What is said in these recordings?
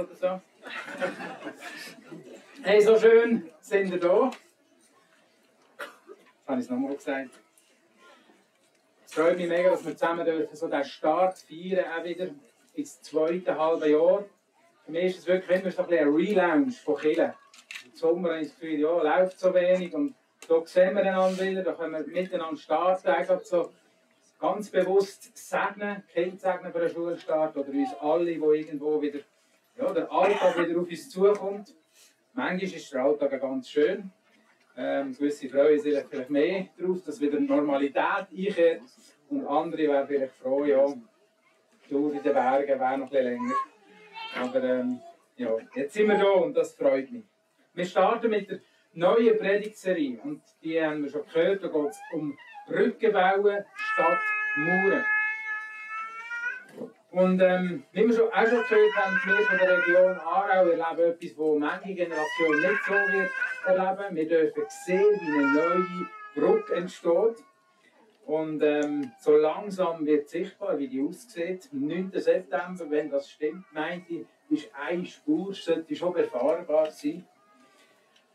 oder so. hey, so schön sind wir da. Jetzt habe ich es nochmal gesagt. Es freut mich mega, dass wir zusammen dürfen so den Start feiern, auch wieder ins zweite halbe Jahr. Für mich ist es wirklich immer so ein, bisschen ein Relaunch von Killen. Im Sommer habe ich das Gefühl, ja, läuft so wenig und da sehen wir einander wieder, da können wir miteinander starten, so ganz bewusst segnen, Kind segnen für einen Schulstart oder uns alle, die irgendwo wieder, ja, der Alltag wieder auf uns zukommt. Manchmal ist der Alltag ganz schön. Ähm, gewisse freuen sich vielleicht mehr darauf, dass wieder Normalität einkehrt. Und andere wären vielleicht froh, ja, durch in den Bergen wäre noch ein länger. Aber ähm, ja, jetzt sind wir da und das freut mich. Wir starten mit der neuen Predigtserie und die haben wir schon gehört, da geht es um Brücken bauen statt Mauern. Und ähm, wie wir schon, auch schon gehört haben, wir von der Region Aarau erleben etwas, das manche Generation nicht so wird erleben. Wir dürfen sehen, wie eine neue Brücke entsteht. Und ähm, so langsam wird sichtbar, wie die aussieht. Am 9. September, wenn das stimmt, meinte ich, ist eine Spur, sollte schon befahrbar sein.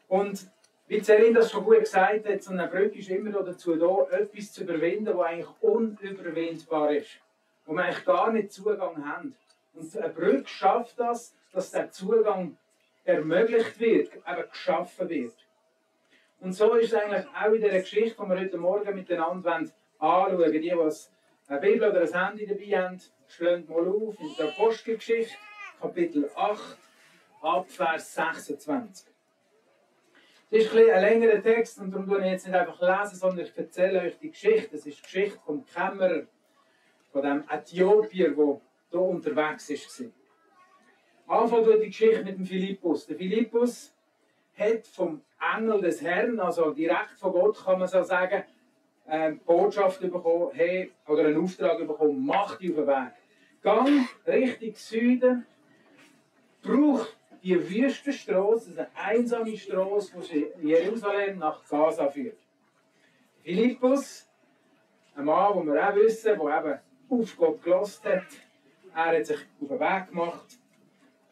Und wie Celine das schon gut gesagt hat, so eine Brücke ist immer dazu da, etwas zu überwinden, was eigentlich unüberwindbar ist. Wo wir eigentlich gar nicht Zugang haben. Und eine Brücke schafft das, dass der Zugang ermöglicht wird, eben geschaffen wird. Und so ist es eigentlich auch in dieser Geschichte, die wir heute Morgen miteinander anschauen wollen. Die, die eine Bibel oder ein Handy dabei haben, schlönt mal auf in der Apostelgeschichte, Kapitel 8, Abvers 26. Es ist ein, ein längerer Text und darum lese ich jetzt nicht einfach lesen, sondern ich erzähle euch die Geschichte. Das ist die Geschichte vom Kämmerer, von dem Äthiopier, der hier unterwegs war. Anfangen die Geschichte mit dem Philippus. Der Philippus hat vom Engel des Herrn, also direkt von Gott, kann man so sagen, eine Botschaft bekommen, hey, oder einen Auftrag bekommen, mach dich auf den Weg. Gang Richtung Süden, brauch die Wüstenstraße, eine einsame Straße, die Jerusalem nach Gaza führt. Philippus, ein Mann, den wir auch wissen, der eben auf Gott gelost hat, er hat sich auf den Weg gemacht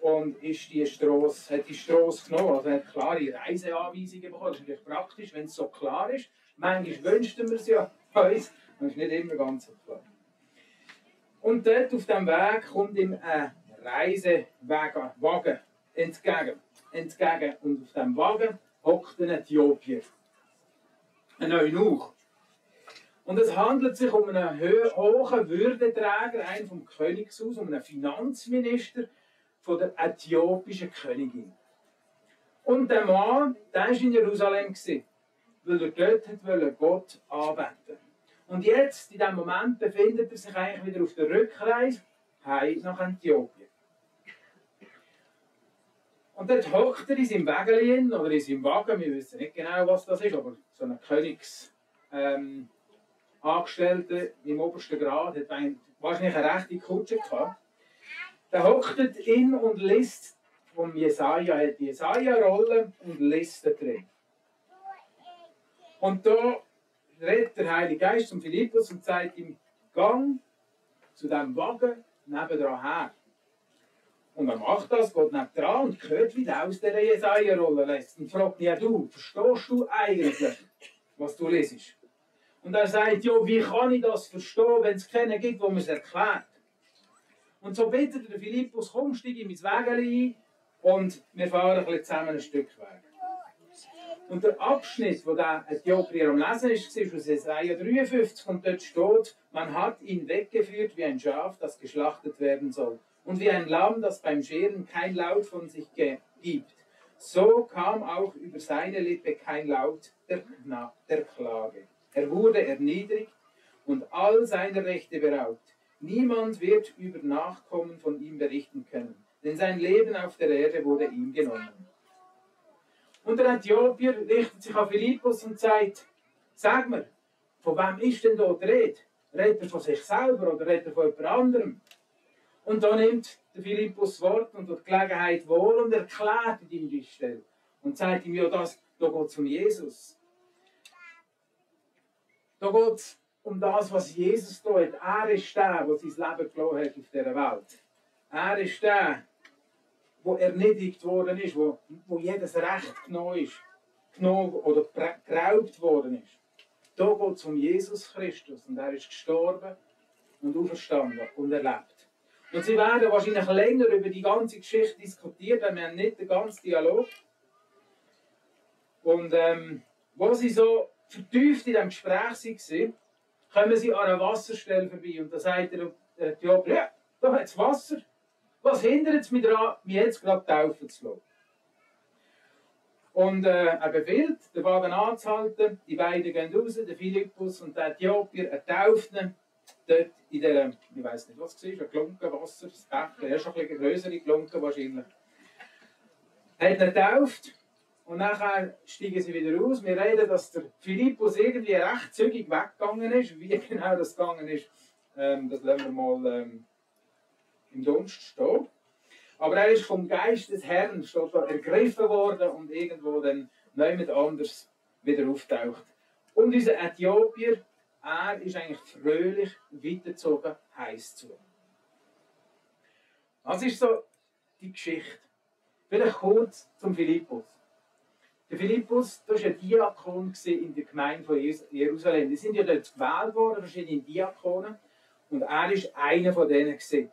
und ist die Strasse, hat die Straße genommen. Also er hat klare Reiseanweisungen bekommen. Das ist natürlich praktisch, wenn es so klar ist. Manchmal wünschten wir es ja uns, das ist nicht immer ganz so klar. Und dort auf dem Weg kommt ihm ein Reisewagen entgegen. entgegen. Und auf dem Wagen hockt ein Äthiopier. Ein Eunuch. Und es handelt sich um einen hohen Würdeträger, einen vom Königshaus, um einen Finanzminister von der äthiopischen Königin. Und der Mann, der war in Jerusalem, weil er dort wollte Gott anbeten. Und jetzt, in diesem Moment, befindet er sich eigentlich wieder auf der Rückreise heim nach Äthiopien. Und dort hockt er in seinem Wägelchen oder in seinem Wagen, wir wissen nicht genau, was das ist, aber so ein Königsangestellter ähm, im obersten Grad hat wahrscheinlich eine rechte Kutsche gehabt. Der hockt in und liest vom Jesaja, hat die Jesaja-Rolle und liest da drin. Und da redet der Heilige Geist zum Philippus und sagt ihm, gang zu diesem Wagen nebendran her. Und er macht das, geht dran und hört, wie der aus dieser Jesaja-Rolle lässt. Und fragt ihn, ja du, verstehst du eigentlich, was du lesest? Und er sagt, ja, wie kann ich das verstehen, wenn es keinen gibt, wo man es erklärt? Und so bittet der Philippus, komm, steig in mein Wägeli ein und wir fahren ein bisschen zusammen ein Stück Weg. Und der Abschnitt, wo der Äthiopier am Lesen ist, ist aus Jesaja 53 und dort steht, man hat ihn weggeführt wie ein Schaf, das geschlachtet werden soll und wie ein Lamm, das beim Scheren kein Laut von sich gibt. So kam auch über seine Lippe kein Laut der, der Klage. Er wurde erniedrigt und all seine Rechte beraubt. Niemand wird über Nachkommen von ihm berichten können, denn sein Leben auf der Erde wurde ihm genommen. Und der Äthiopier richtet sich auf Philippus und sagt, sag mir, von wem ist denn dort Rede? Redet er von sich selber oder redet er von jemand anderem? Und da nimmt der Philippus Wort und die Gelegenheit wohl und erklärt ihm die Stelle. Und sagt ihm, ja, das, da geht es um Jesus. Da geht es um das, was Jesus tut. Er ist der, der sein Leben gelassen hat auf dieser Welt. Er ist der, wo erniedrigt worden ist, wo, wo jedes Recht genommen ist, genommen oder geraubt worden ist. Da geht es um Jesus Christus und er ist gestorben und auferstanden und erlebt. Und sie werden wahrscheinlich länger über die ganze Geschichte diskutieren, denn wir haben nicht den ganzen Dialog. Und ähm, wo sie so vertieft in diesem Gespräch waren, kommen sie an einer Wasserstelle vorbei und da sagt der Äthiopier, ja, da hat es Wasser. Was hindert es mich daran, mich jetzt gerade taufen zu lassen? Und äh, er befiehlt, den Wagen anzuhalten. Die beiden gehen raus, der Philippus und der Äthiopier, er tauft ihn. Dort in der, ich weiß nicht, was es war, ein Glunkenwasser, das Becher, er ist ein bisschen größere Glunken wahrscheinlich. Er hat ihn getauft und nachher steigen sie wieder raus. Wir reden, dass der Philippus irgendwie recht zügig weggegangen ist. Wie genau das gegangen ist, ähm, das lassen wir mal ähm, im Dunst stehen. Aber er ist vom Geist des Herrn steht da, ergriffen worden und irgendwo dann niemand anders wieder auftaucht. Und dieser Äthiopier, er ist eigentlich fröhlich weitergezogen, heiß zu. Das ist so die Geschichte. Vielleicht kurz zum Philippus. Der Philippus, das war ein Diakon in der Gemeinde von Jerusalem. Die sind ja dort gewählt worden, verschiedene Diakonen. Und er war einer von denen. Gewesen.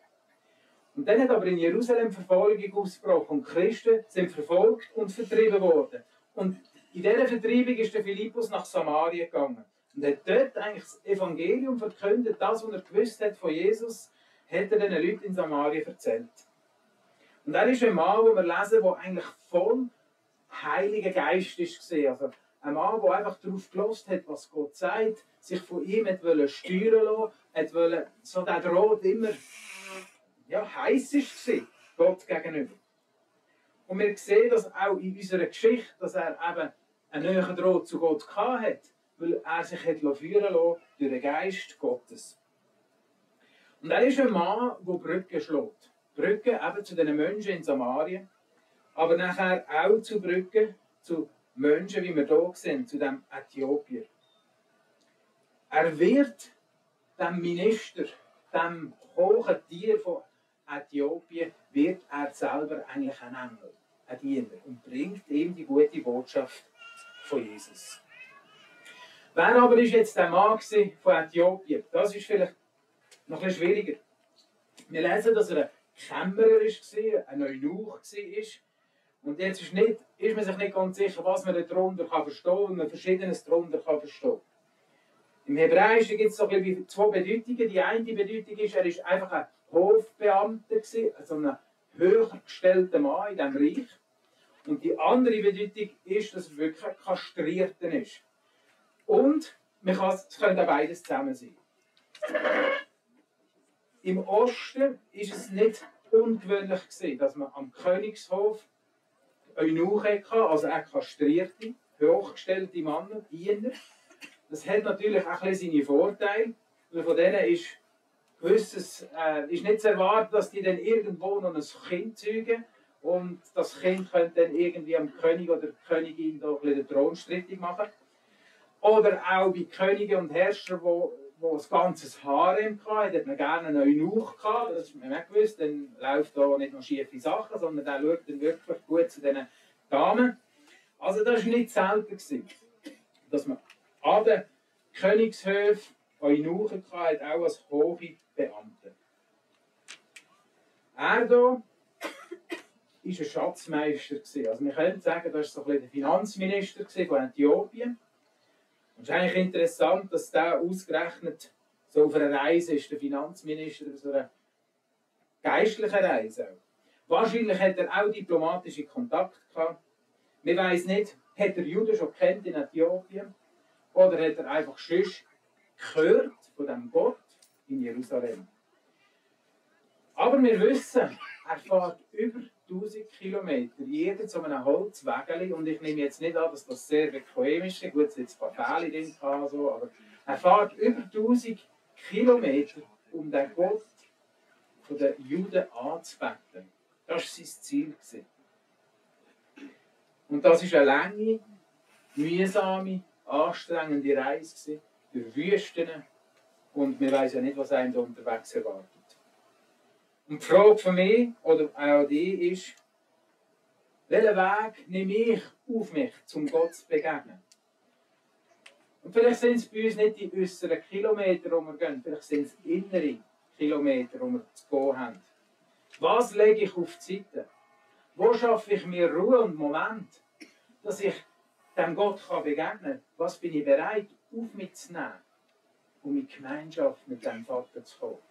Und dann hat aber in Jerusalem Verfolgung ausgebrochen und Christen sind verfolgt und vertrieben worden. Und in dieser Vertreibung ist der Philippus nach Samaria gegangen und hat dort eigentlich das Evangelium verkündet, das, was er gewusst hat von Jesus, hat er den Leuten in Samaria erzählt. Und er ist ein Mann, wo wir lesen, der eigentlich voll Heiliger Geist ist Also ein Mann, der einfach darauf gelost hat, was Gott sagt, sich von ihm hat steuern lassen, hat wollen, so der Draht immer ja, heiß war, Gott gegenüber. Und wir sehen das auch in unserer Geschichte, dass er eben einen neuen Draht zu Gott hatte, weil er sich hat führen lassen durch den Geist Gottes. Und er ist ein Mann, der Brücken schlägt. Brücken eben zu den Menschen in Samarien, aber nachher auch zu Brücken zu Menschen, wie wir hier sind, zu dem Äthiopier. Er wird dem Minister, dem hohen Tier von Äthiopien wird er selber eigentlich ein Engel, ein Diener und bringt ihm die gute Botschaft von Jesus. Wer aber ist jetzt der Mann von Äthiopien? Das ist vielleicht noch ein schwieriger. Wir lesen, dass er ein Kämmerer war, ein Eunuch war. Und jetzt ist, nicht, ist man sich nicht ganz sicher, was man darunter verstehen kann und man verschiedenes darunter verstehen kann. Im Hebräischen gibt es so ein zwei Bedeutungen. Die eine Bedeutung ist, er ist einfach ein Hofbeamter, also ein höher gestellter Mann in diesem Reich. Und die andere Bedeutung ist, dass er wirklich ein Kastrierter ist. Und man kann, es könnte beides zusammen sein. Im Osten ist es nicht ungewöhnlich gewesen, dass man am Königshof Eunuch hatte, also auch kastrierte, hochgestellte Männer, Diener. Das hat natürlich auch ein seine Vorteile, weil von denen ist gewisses, äh, ist nicht zu erwarten, dass die dann irgendwo noch ein Kind zeugen und das Kind könnte dann irgendwie am König oder der Königin da ein den Thron strittig machen. Oder auch bei Königen und Herrschern, wo, wo das ganze Harem hatte, hat man gerne einen Eunuch gehabt, das hat man auch gewusst, dann läuft da nicht noch schiefe Sachen, sondern der schaut dann wirklich gut zu diesen Damen. Also das war nicht selten, gewesen, dass man an den Königshöfen Eunuchen hatte, auch als hohe Beamte. Er hier war ein Schatzmeister. Also wir können sagen, das war so ein der Finanzminister von Äthiopien. Es ist eigentlich interessant, dass der ausgerechnet so auf einer Reise ist, der Finanzminister, auf so einer geistlichen Reise. Wahrscheinlich hat er auch diplomatische Kontakte gehabt. Wir wissen nicht, hat er Juden schon kennt in Äthiopien oder hat er einfach schon gehört von dem Gott in Jerusalem. Aber wir wissen, er fährt über 1000 Kilometer, jeder zu einem Holzwägeli. Und ich nehme jetzt nicht an, dass das sehr bequem ist. Gut, es jetzt ein paar Fälle drin, so, aber er fährt über 1000 Kilometer, um den Gott der Juden anzubeten. Das war sein Ziel. Und das war eine lange, mühsame, anstrengende Reise durch Wüsten und wir wissen ja nicht, was einem da unterwegs erwartet. Und die Frage von mir oder auch die ist, Welchen Weg nehme ich auf mich, um Gott zu begegnen? Und vielleicht sind es bei uns nicht die äußeren Kilometer, die wir gehen, vielleicht sind es innere Kilometer, die wir zu gehen haben. Was lege ich auf die Seite? Wo schaffe ich mir Ruhe und Moment, dass ich dem Gott kann begegnen kann? Was bin ich bereit, auf mich zu nehmen, um in Gemeinschaft mit dem Vater zu kommen?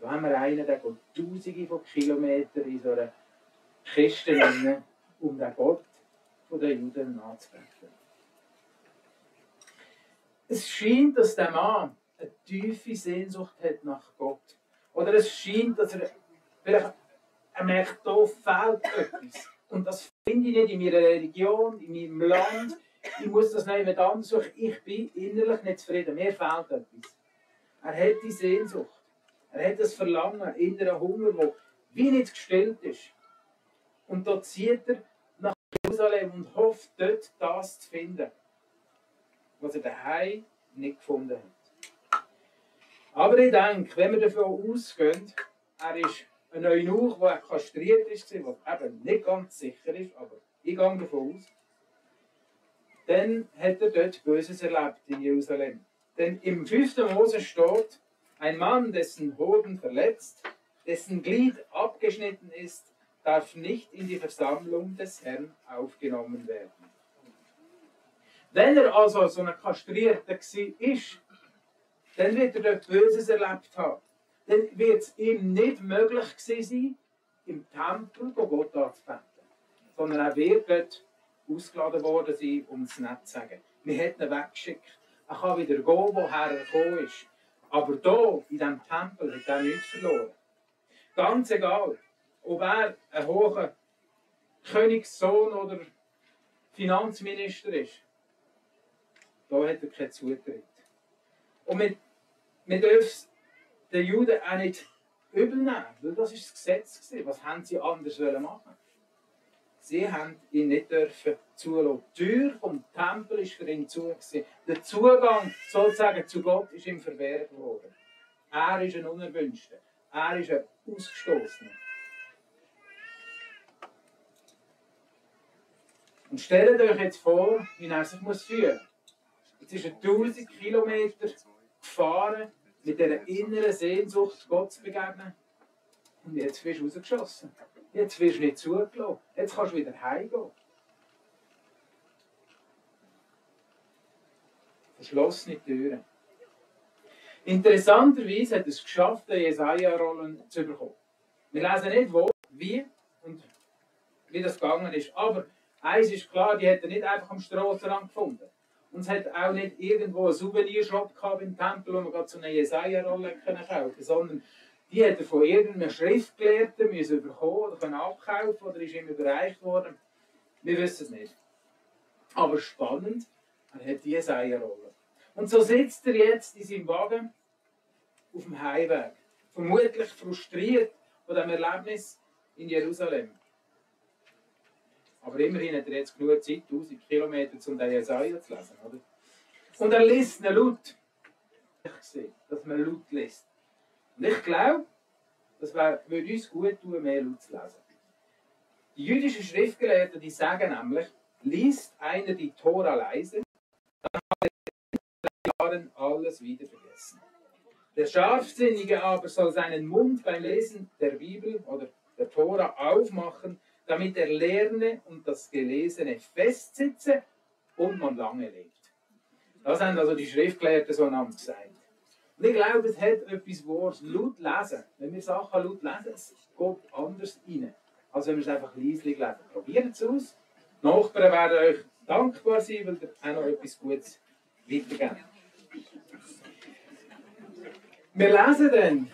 Da haben wir einen, der geht tausende von Kilometern in so einer Kiste rein, um den Gott der Juden nachzubeten. Es scheint, dass der Mann eine tiefe Sehnsucht hat nach Gott. Oder es scheint, dass er vielleicht er merkt, da fehlt etwas. Und das finde ich nicht in meiner Religion, in meinem Land. Ich muss das nicht anders suchen. Ich bin innerlich nicht zufrieden. Mir fehlt etwas. Er hat die Sehnsucht. Er hat das Verlangen, inneren Hunger, der wie nicht gestillt ist. Und da zieht er nach Jerusalem und hofft, dort das zu finden was er daheim nicht gefunden hat. Aber ich denke, wenn wir davon ausgehen, er ist ein Eunuch, der kastriert ist, was eben nicht ganz sicher ist, aber ich gehe davon aus, dann hat er dort Böses erlebt in Jerusalem. Denn im 5. Mose steht, ein Mann, dessen Hoden verletzt, dessen Glied abgeschnitten ist, darf nicht in die Versammlung des Herrn aufgenommen werden. Wenn er also so ein Kastrierter war, dann wird er dort Böses erlebt haben. Dann wird es ihm nicht möglich sein, im Tempel Gott anzubeten. Sondern er wird dort ausgeladen worden sein, um es nicht zu sagen. Wir hätten ihn weggeschickt. Er kann wieder gehen, woher er gekommen ist. Aber hier, in diesem Tempel, hat er nichts verloren. Ganz egal, ob er ein hoher Königssohn oder Finanzminister ist. Da hat er keinen Zutritt. Und wir, wir dürfen den Juden auch nicht übel nehmen, weil das ist das Gesetz. Was haben sie anders machen Sie haben ihn nicht dürfen zulassen. Die Tür vom Tempel ist für ihn zu. Der Zugang sozusagen zu Gott ist ihm verwehrt worden. Er ist ein Unerwünschter. Er ist ein Ausgestoßener. Und stellt euch jetzt vor, wie er sich muss fühlen muss. Jetzt ist er 1000 Kilometer gefahren mit dieser inneren Sehnsucht, Gott zu begegnen. Und jetzt wirst du rausgeschossen. Jetzt wirst du nicht zugelassen. Jetzt kannst du wieder heimgehen. Verschlossene Türen. Interessanterweise hat es geschafft, eine Jesaja-Rollen zu bekommen. Wir lesen nicht, wo, wie und wie das gegangen ist. Aber eins ist klar, die hat er nicht einfach am Strassenrand gefunden. Und es hat auch nicht irgendwo einen Souvenirshop gehabt im Tempel, wo man gerade so eine Jesaja-Rolle kaufen konnte, sondern die hat er von irgendeinem Schriftgelehrten müssen bekommen oder abkaufen oder ist ihm überreicht worden. Wir wissen es nicht. Aber spannend, er hat die Jesaja-Rolle. Und so sitzt er jetzt in seinem Wagen auf dem Heimweg. Vermutlich frustriert von dem Erlebnis in Jerusalem. Aber immerhin hat er jetzt genug Zeit, 1000 Kilometer, um den Jesaja zu lesen. Oder? Und er liest ihn laut. Ich sehe, dass man laut liest. Und ich glaube, das würde uns gut tun, mehr laut zu lesen. Die jüdischen Schriftgelehrten die sagen nämlich, liest einer die Tora leise, dann hat er in Jahren alles wieder vergessen. Der Scharfsinnige aber soll seinen Mund beim Lesen der Bibel oder der Tora aufmachen damit er lerne und das Gelesene festsitze und man lange lebt. Das haben also die Schriftgelehrten so am gesagt. Und ich glaube, es hat etwas Wort laut lesen. Wenn wir Sachen laut lesen, es geht anders rein, als wenn wir es einfach leislich lesen. Probiert es aus. Die Nachbarn werden euch dankbar sein, weil ihr auch noch etwas Gutes weitergeben. Wir lesen dann,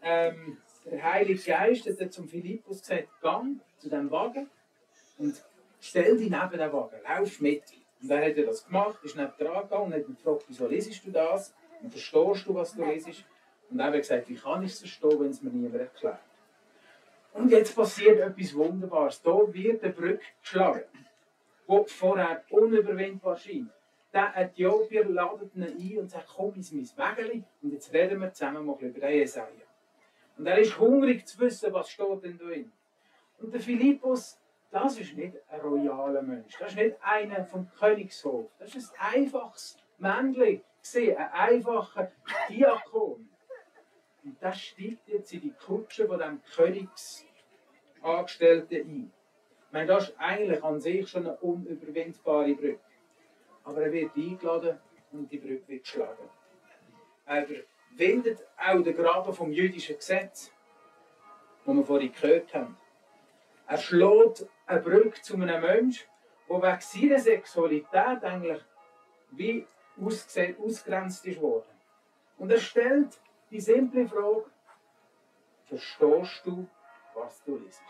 ähm, der Heilige Geist hat zum Philippus gesagt, gang zu dem Wagen und stell dich neben den Wagen, lauf mit. Und dann hat er das gemacht, ist neben dran gegangen und hat ihn gefragt, wieso lesest du das? Und verstehst du, was du lesest? Und er hat gesagt, wie kann ich es verstehen, wenn es mir niemand erklärt? Und jetzt passiert etwas Wunderbares. Da wird eine Brücke geschlagen, die vorher unüberwindbar scheint. Der Äthiopier ladet ihn ein und sagt, komm ins mein Wägeli und jetzt reden wir zusammen mal über den Jesaja. Und er ist hungrig zu wissen, was steht denn da drin. Und der Philippus das ist nicht ein royaler Mensch. Das ist nicht einer vom Königshof. Das ist ein einfaches Männchen, ein einfacher Diakon. Und das steigt jetzt in die Kutsche von dem Königsangestellten ein. Ich meine, das ist eigentlich an sich schon eine unüberwindbare Brücke. Aber er wird eingeladen und die Brücke wird geschlagen. Er überwindet auch den Graben vom jüdischen Gesetz, das wir vorhin gehört haben. Er schlägt eine Brücke zu einem Menschen, der wegen seiner Sexualität eigentlich wie ausgegrenzt ist worden. Und er stellt die simple Frage, verstehst du, was du liest?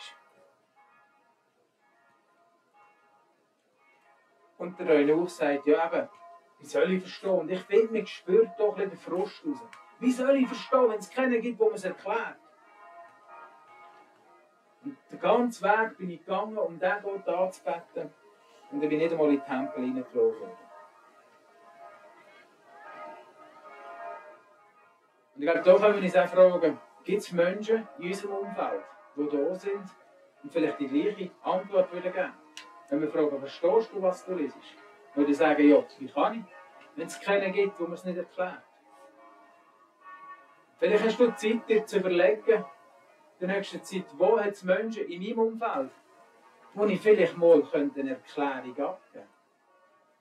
Und der Eunuch sagt, ja eben, wie soll ich verstehen? Und ich finde, man spürt doch ein den Frust raus. Wie soll ich verstehen, wenn es keinen gibt, wo man es erklärt? Und den ganzen Weg bin ich gegangen, um diesen Gott anzubeten. Und dann bin ich nicht einmal in den Tempel hineingelaufen. Und ich glaube, da können wir uns auch fragen, gibt es Menschen in unserem Umfeld, die da sind und vielleicht die gleiche Antwort würden geben Wenn wir fragen, verstehst du, was du liest? Würde ich sagen, ja, wie kann ich? Wenn es keinen gibt, wo man es nicht erklärt. Vielleicht hast du Zeit, dir zu überlegen, in der nächsten Zeit, wo hat es Menschen in meinem Umfeld, wo ich vielleicht mal eine Erklärung abgeben könnte.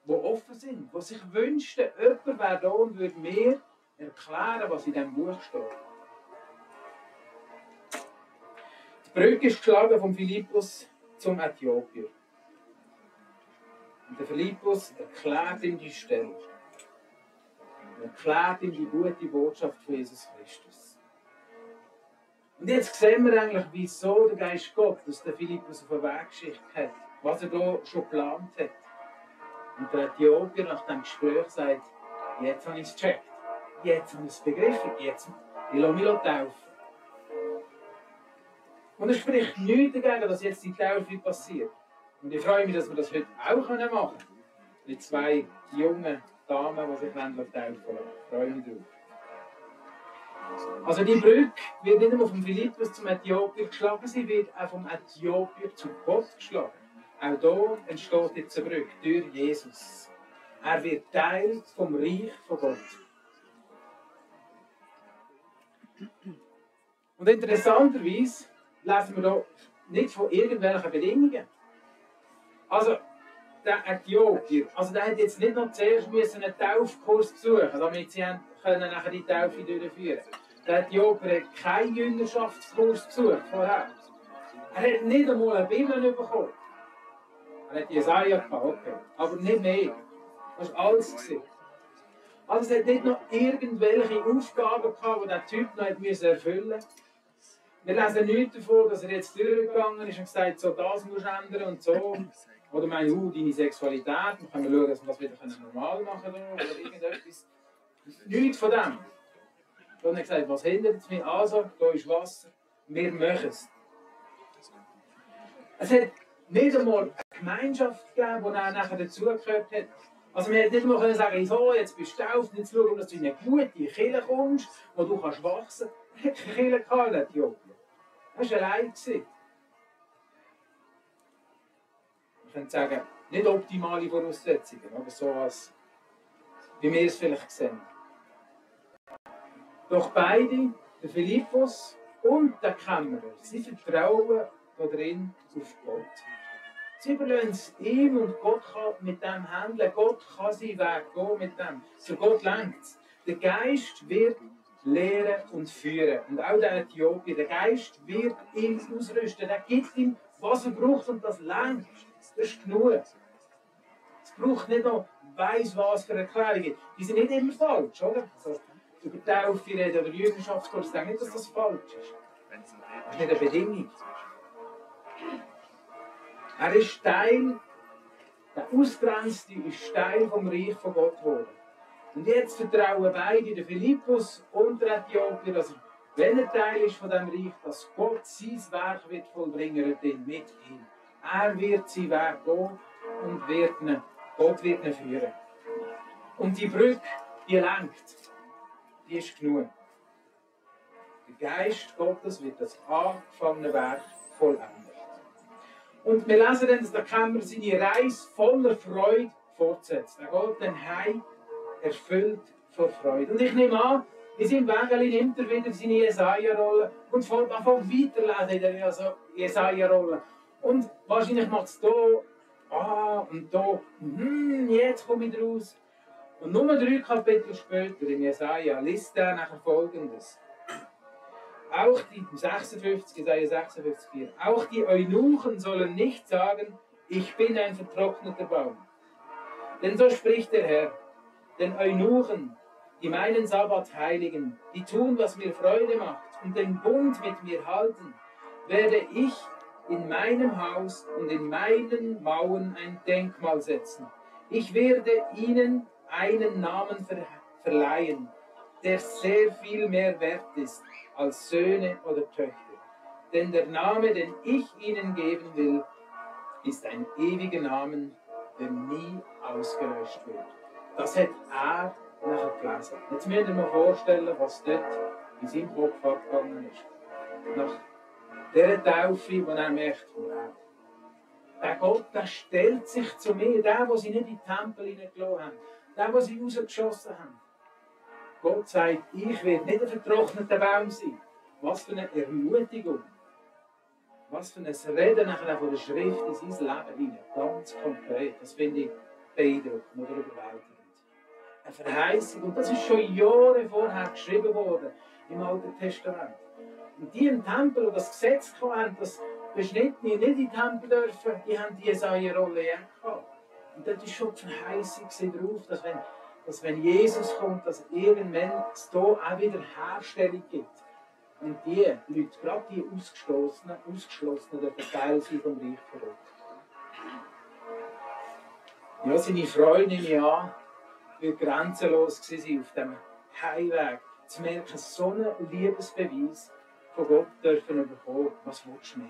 Die offen sind, die sich wünschten, jemand wäre da und würde mir erklären, was in diesem Buch steht. Die Brücke ist geschlagen von Philippus zum Äthiopier. Und der Philippus erklärt ihm die Stelle. Er erklärt ihm die gute Botschaft von Jesus Christus. Und jetzt sehen wir eigentlich, wieso der Geist Gottes der Philippus auf den Weg geschickt hat, was er da schon geplant hat. Und der Äthiopier nach dem Gespräch sagt, jetzt habe ich es gecheckt jetzt habe ich es begriffen, jetzt ich lasse mich taufen. Und es spricht nichts dagegen, dass jetzt die Taufe passiert. Und ich freue mich, dass wir das heute auch machen können. Mit zwei jungen Damen, die sich taufen lassen. Ich freue mich drauf. Also die Brücke wird nicht nur vom Philippus zum Äthiopier geschlagen, sie wird auch vom Äthiopier zu Gott geschlagen. Auch hier entsteht jetzt eine Brücke durch Jesus. Er wird Teil vom Reich von Gott. Und interessanterweise lesen wir hier nicht von irgendwelchen Bedingungen. Also, der Äthiopier, also der hat jetzt nicht noch zuerst müssen einen Taufkurs besuchen, damit sie können nachher die Taufe durchführen Der Äthiopier hat keinen Jüngerschaftskurs besucht vorher. Er hat nicht einmal eine Bibel bekommen. Er hat Jesaja gehabt, okay. aber nicht mehr. Das war alles. Gewesen. Also es hat nicht noch irgendwelche Aufgaben gehabt, die der Typ noch erfüllen musste. Wir lesen nichts davon, dass er jetzt durchgegangen ist und gesagt so das musst du ändern und so. Oder meine, uh, deine Sexualität, dann können wir schauen, dass wir das wieder normal machen können oder irgendetwas. Nichts von dem. Hat er gesagt, was hindert es mich? Also, da ist Wasser, wir machen es. Es hat nicht einmal eine Gemeinschaft gegeben, die er nachher dazugehört hat. Also wir hätten nicht mal können sagen, so, jetzt bist du auf, jetzt schauen, dass du in eine gute Kirche kommst, wo du kannst wachsen kannst. Er hat keine Kirche gehabt in Das war allein. Wir können sagen, nicht optimale Voraussetzungen, aber so als wie wir es vielleicht sehen. Doch beide, der Philippus und der Kämmerer, sie vertrauen darin auf Gott. Sie überlassen es ihm und Gott kann mit dem handeln. Gott kann seinen Weg gehen mit dem. So Gott lenkt Der Geist wird lehren und führen. Und auch der Äthiopier, der Geist wird ihn ausrüsten. Er gibt ihm, was er braucht und das lenkt. Das ist genug. Es braucht nicht noch weiss was für Erklärungen. Die sind nicht immer falsch, oder? Also, über Taufe reden oder Jüngerschaftskurs, ich denke nicht, dass das falsch ist. Das ist nicht eine Bedingung. Er ist Teil, der Ausgrenzte ist Teil vom Reich von Gott geworden. Und jetzt vertrauen beide, der Philippus und der Äthiopier, dass er, wenn er Teil ist von dem Reich, dass Gott sein Werk wird vollbringen wird mit ihm. Er wird sein Weg gehen und wird ihn, Gott wird ihn führen. Und die Brücke, die lenkt, die ist genug. Der Geist Gottes wird das angefangene Werk vollenden. Und wir lesen dann, dass der Kämmer seine Reise voller Freude fortsetzt. Er geht dann heim, erfüllt vor Freude. Und ich nehme an, in seinem Wägeli nimmt er wieder seine Jesaja-Rolle und fängt an weiterlesen in der Jesaja-Rolle. Und wahrscheinlich macht es hier, ah, und hier, hm, jetzt komme ich raus. Und nur drei Kapitel später, in Jesaja, liest er nachher folgendes. Auch die 56, Jesaja 56, 4, auch die Eunuchen sollen nicht sagen, ich bin ein vertrockneter Baum. Denn so spricht der Herr, den Eunuchen, die meinen Sabbat heiligen, die tun, was mir Freude macht und den Bund mit mir halten, werde ich in meinem Haus und in meinen Mauern ein Denkmal setzen. Ich werde ihnen einen Namen ver verleihen, der sehr viel mehr wert ist als Söhne oder Töchter. Denn der Name, den ich ihnen geben will, ist ein ewiger Name, der nie ausgelöscht wird. Das hat er nachher gelesen. Jetzt müsst ihr mir vorstellen, was dort in seinem Kopf abgegangen ist. Nach dieser Taufe, wo er merkt, wow, der Gott, der stellt sich zu mir, der, wo sie nicht in den Tempel hineingelassen haben, der, wo sie rausgeschossen haben. Gott sagt, ich werde nicht ein vertrockneter Baum sein. Was für eine Ermutigung. Was für ein Reden nachher von der Schrift in sein Leben hinein. Ganz konkret. Das finde ich beeindruckend oder überwältigend. Eine Verheißung. Und das ist schon Jahre vorher geschrieben worden im Alten Testament. Und die im Tempel, die das Gesetz hatten, das Beschnittene nicht in den Tempel dürfen, die haben die Jesaja-Rolle gehabt. Und dort ist schon die Verheißung drauf, dass wenn, dass wenn Jesus kommt, dass irgendwann es hier auch wieder Herstellung gibt. Und die Leute, gerade die Ausgestoßenen, Ausgeschlossenen, dürfen Teil sein vom Reich von Gott. Ja, seine Freude, nehme ich an, wird grenzenlos sein auf diesem Heimweg. Zu merken, so einen Liebesbeweis von Gott dürfen bekommen. Was willst du mehr?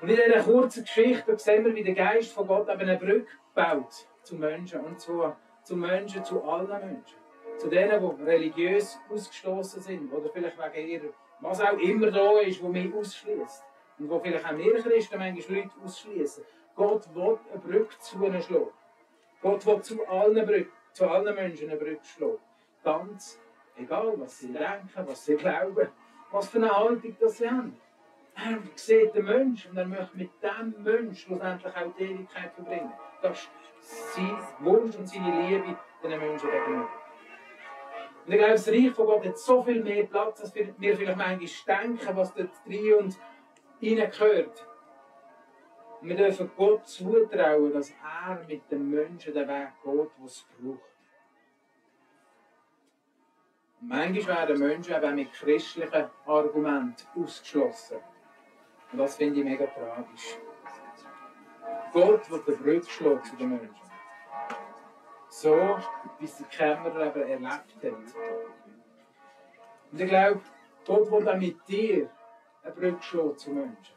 Und in dieser kurzen Geschichte sehen wir, wie der Geist von Gott eben eine Brücke baut zu Menschen. Und zwar zu Menschen, zu allen Menschen. Zu denen, die religiös ausgestoßen sind oder vielleicht wegen ihrer, was auch immer da ist, wo mich ausschließt. Und wo vielleicht auch wir Christen manchmal Leute ausschließen. Gott will eine Brücke zu ihnen schlagen. Gott will zu allen, Brücken, zu allen Menschen eine Brücke schlagen. Ganz egal, was sie denken, was sie glauben, was für eine Haltung das sie haben. Er sieht den Menschen und er möchte mit dem Menschen schlussendlich auch die Ewigkeit verbringen. Das ist sein Wunsch und seine Liebe den Menschen gegenüber. Und ich glaube, das Reich von Gott hat so viel mehr Platz, als wir vielleicht manchmal denken, was dort drin und hineingehört. Und wir dürfen Gott zutrauen, dass er mit den Menschen den Weg geht, den es braucht. Und manchmal werden Menschen eben mit christlichen Argumenten ausgeschlossen. Und das finde ich mega tragisch. Gott wird den Brücke schlagen zu den Menschen. So, wie es der Kämmerer eben erlebt hat. Und ich glaube, Gott will auch mit dir eine Brücke schlagen zu Menschen.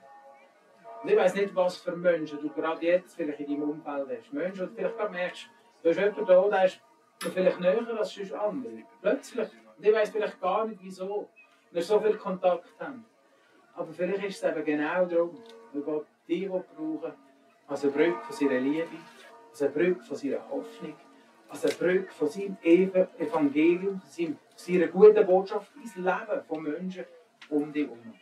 Und ich weiß nicht, was für Menschen du gerade jetzt vielleicht in deinem Umfeld hast. Menschen, die vielleicht gerade merkst, du hast jemanden da, der ist vielleicht näher als sonst andere. Plötzlich. Und ich weiß vielleicht gar nicht, wieso. Wir so viel Kontakt haben. Aber vielleicht ist es eben genau darum, weil Gott dich brauchen als eine Brücke von seiner Liebe, als eine Brücke von seiner Hoffnung, als eine Brücke von seinem Evangelium, von seiner guten Botschaft ins Leben von Menschen um dich herum.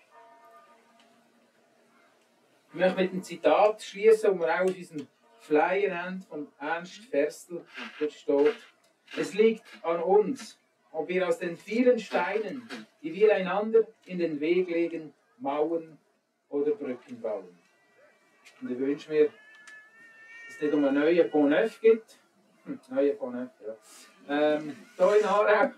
Ich möchte mit einem Zitat schließen, das wir auch auf unserem Flyer haben, von Ernst Ferstl. Dort steht, es liegt an uns, ob wir aus den vielen Steinen, die wir einander in den Weg legen, Mauern oder Brücken bauen. Und ich wünsche mir, dass es nicht um einen neuen Pont Neuf gibt, hm, neue Pont Neuf, ja, ähm, hier in Aarau,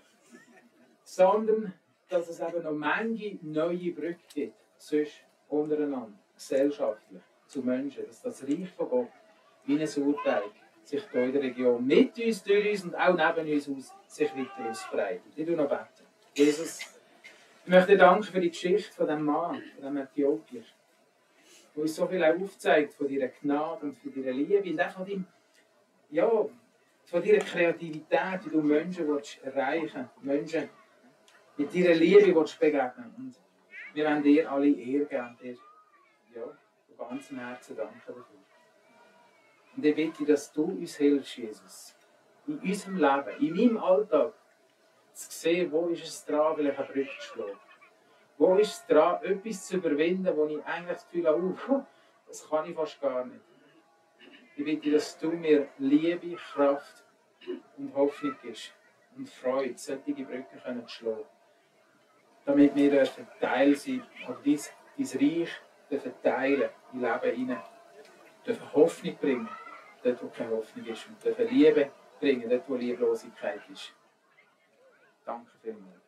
sondern dass es eben noch manche neue Brücken gibt, sonst untereinander, gesellschaftlich, zu Menschen, dass das Reich von Gott wie ein Sauerteig sich hier in der Region mit uns, durch uns und auch neben uns aus sich weiter ausbreitet. Ich noch beten. Jesus, ich möchte danken für die Geschichte von diesem Mann, von diesem Äthiopier, der uns so viel aufzeigt von deiner Gnade und von deiner Liebe und auch von deinem, ja, von deiner Kreativität, wie du Menschen willst erreichen Menschen mit deiner Liebe willst begegnen Und wir wollen dir alle Ehre geben, dir, ja, ganzem Herzen danken dafür. Und ich bitte, dass du uns hilfst, Jesus, in unserem Leben, in meinem Alltag, zu sehen, wo ist es dran, vielleicht eine Brücke zu schlagen. Wo ist es dran, etwas zu überwinden, wo ich eigentlich das Gefühl habe, uh, das kann ich fast gar nicht. Ich bitte, dass du mir Liebe, Kraft und Hoffnung gibst und Freude, solche Brücken können zu schlagen. Damit wir Teil aber dein, dein Reich dürfen teilen, in Leben hinein. Dürfen Hoffnung bringen, dort wo keine Hoffnung ist. Und dürfen Liebe bringen, dort wo Lieblosigkeit ist. Danke vielmals.